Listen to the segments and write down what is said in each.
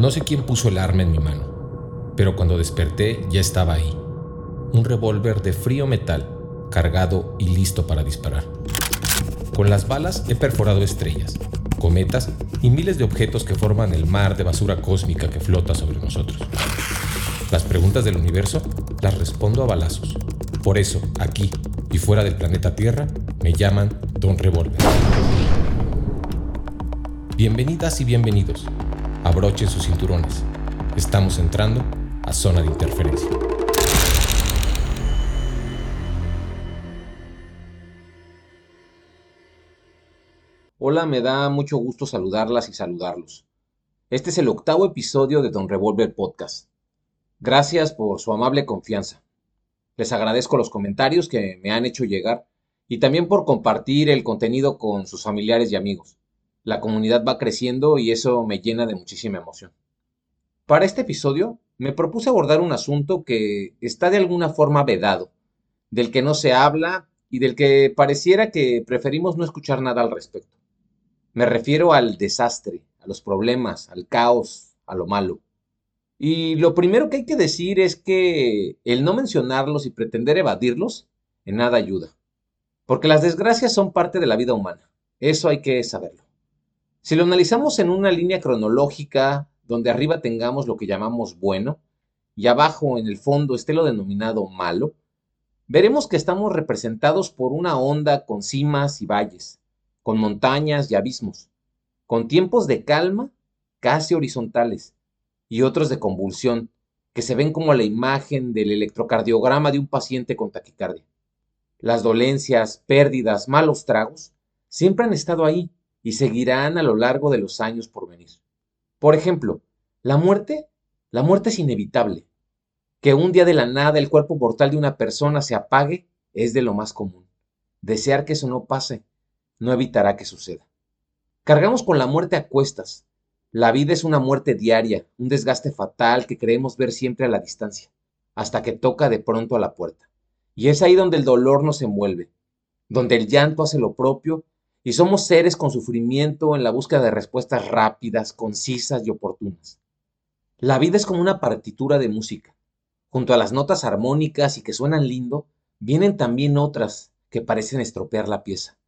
No sé quién puso el arma en mi mano, pero cuando desperté ya estaba ahí. Un revólver de frío metal, cargado y listo para disparar. Con las balas he perforado estrellas, cometas y miles de objetos que forman el mar de basura cósmica que flota sobre nosotros. Las preguntas del universo las respondo a balazos. Por eso, aquí y fuera del planeta Tierra, me llaman Don Revolver. Bienvenidas y bienvenidos. Abrochen sus cinturones. Estamos entrando a zona de interferencia. Hola, me da mucho gusto saludarlas y saludarlos. Este es el octavo episodio de Don Revolver Podcast. Gracias por su amable confianza. Les agradezco los comentarios que me han hecho llegar y también por compartir el contenido con sus familiares y amigos. La comunidad va creciendo y eso me llena de muchísima emoción. Para este episodio me propuse abordar un asunto que está de alguna forma vedado, del que no se habla y del que pareciera que preferimos no escuchar nada al respecto. Me refiero al desastre, a los problemas, al caos, a lo malo. Y lo primero que hay que decir es que el no mencionarlos y pretender evadirlos en nada ayuda. Porque las desgracias son parte de la vida humana. Eso hay que saberlo. Si lo analizamos en una línea cronológica, donde arriba tengamos lo que llamamos bueno y abajo en el fondo esté lo denominado malo, veremos que estamos representados por una onda con cimas y valles, con montañas y abismos, con tiempos de calma casi horizontales y otros de convulsión, que se ven como la imagen del electrocardiograma de un paciente con taquicardia. Las dolencias, pérdidas, malos tragos, siempre han estado ahí y seguirán a lo largo de los años por venir. Por ejemplo, la muerte, la muerte es inevitable. Que un día de la nada el cuerpo mortal de una persona se apague es de lo más común. Desear que eso no pase no evitará que suceda. Cargamos con la muerte a cuestas, la vida es una muerte diaria, un desgaste fatal que creemos ver siempre a la distancia, hasta que toca de pronto a la puerta. Y es ahí donde el dolor nos envuelve, donde el llanto hace lo propio y somos seres con sufrimiento en la búsqueda de respuestas rápidas, concisas y oportunas. La vida es como una partitura de música. Junto a las notas armónicas y que suenan lindo, vienen también otras que parecen estropear la pieza.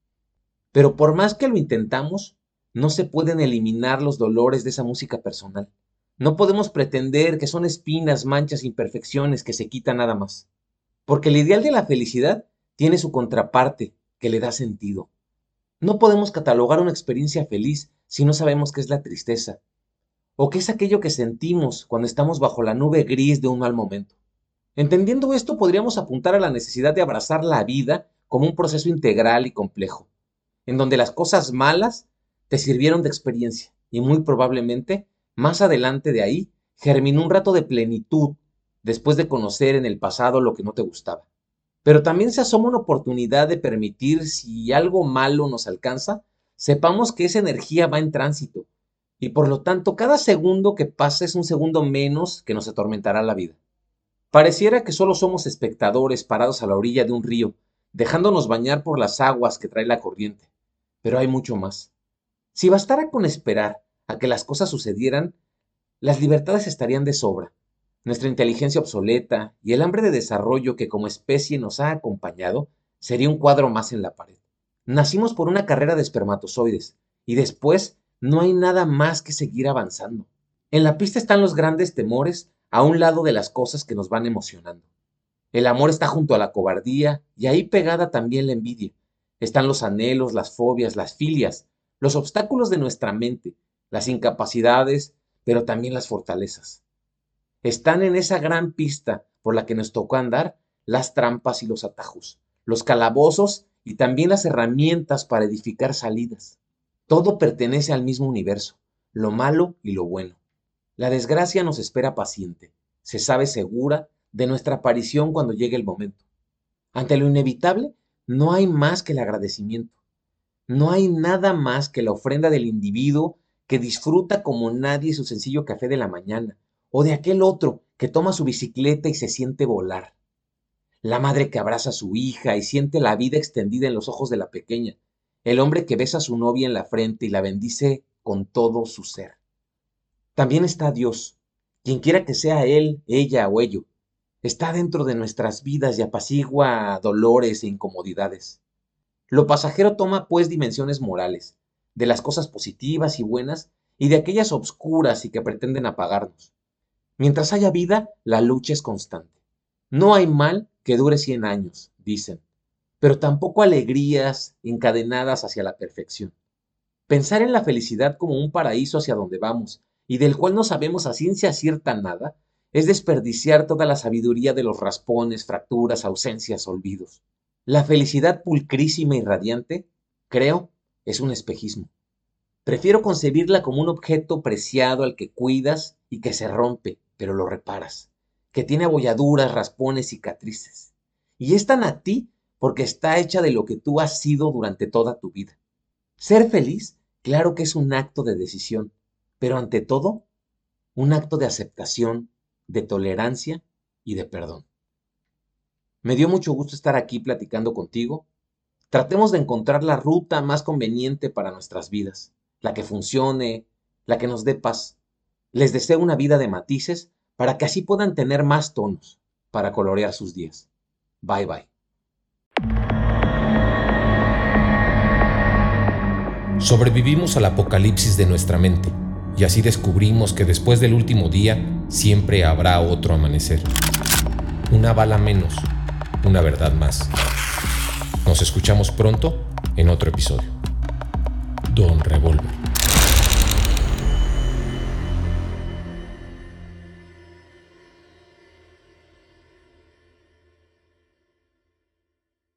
Pero por más que lo intentamos, no se pueden eliminar los dolores de esa música personal. No podemos pretender que son espinas, manchas, imperfecciones que se quitan nada más. Porque el ideal de la felicidad tiene su contraparte, que le da sentido. No podemos catalogar una experiencia feliz si no sabemos qué es la tristeza, o qué es aquello que sentimos cuando estamos bajo la nube gris de un mal momento. Entendiendo esto, podríamos apuntar a la necesidad de abrazar la vida como un proceso integral y complejo, en donde las cosas malas te sirvieron de experiencia y muy probablemente más adelante de ahí germinó un rato de plenitud después de conocer en el pasado lo que no te gustaba. Pero también se asoma una oportunidad de permitir si algo malo nos alcanza, sepamos que esa energía va en tránsito y por lo tanto cada segundo que pasa es un segundo menos que nos atormentará la vida. Pareciera que solo somos espectadores parados a la orilla de un río, dejándonos bañar por las aguas que trae la corriente, pero hay mucho más. Si bastara con esperar a que las cosas sucedieran, las libertades estarían de sobra. Nuestra inteligencia obsoleta y el hambre de desarrollo que como especie nos ha acompañado sería un cuadro más en la pared. Nacimos por una carrera de espermatozoides y después no hay nada más que seguir avanzando. En la pista están los grandes temores a un lado de las cosas que nos van emocionando. El amor está junto a la cobardía y ahí pegada también la envidia. Están los anhelos, las fobias, las filias, los obstáculos de nuestra mente, las incapacidades, pero también las fortalezas. Están en esa gran pista por la que nos tocó andar las trampas y los atajos, los calabozos y también las herramientas para edificar salidas. Todo pertenece al mismo universo, lo malo y lo bueno. La desgracia nos espera paciente, se sabe segura de nuestra aparición cuando llegue el momento. Ante lo inevitable, no hay más que el agradecimiento. No hay nada más que la ofrenda del individuo que disfruta como nadie su sencillo café de la mañana, o de aquel otro que toma su bicicleta y se siente volar. La madre que abraza a su hija y siente la vida extendida en los ojos de la pequeña, el hombre que besa a su novia en la frente y la bendice con todo su ser. También está Dios, quien quiera que sea Él, ella o ello. Está dentro de nuestras vidas y apacigua dolores e incomodidades. Lo pasajero toma pues dimensiones morales, de las cosas positivas y buenas y de aquellas obscuras y que pretenden apagarnos. Mientras haya vida, la lucha es constante. No hay mal que dure cien años, dicen, pero tampoco alegrías encadenadas hacia la perfección. Pensar en la felicidad como un paraíso hacia donde vamos y del cual no sabemos a ciencia cierta nada, es desperdiciar toda la sabiduría de los raspones, fracturas, ausencias, olvidos. La felicidad pulcrísima y radiante, creo, es un espejismo. Prefiero concebirla como un objeto preciado al que cuidas y que se rompe, pero lo reparas, que tiene abolladuras, raspones, cicatrices. Y es tan a ti porque está hecha de lo que tú has sido durante toda tu vida. Ser feliz, claro que es un acto de decisión, pero ante todo, un acto de aceptación, de tolerancia y de perdón. Me dio mucho gusto estar aquí platicando contigo. Tratemos de encontrar la ruta más conveniente para nuestras vidas, la que funcione, la que nos dé paz. Les deseo una vida de matices para que así puedan tener más tonos para colorear sus días. Bye bye. Sobrevivimos al apocalipsis de nuestra mente y así descubrimos que después del último día siempre habrá otro amanecer. Una bala menos, una verdad más. Nos escuchamos pronto en otro episodio. Don Revolver.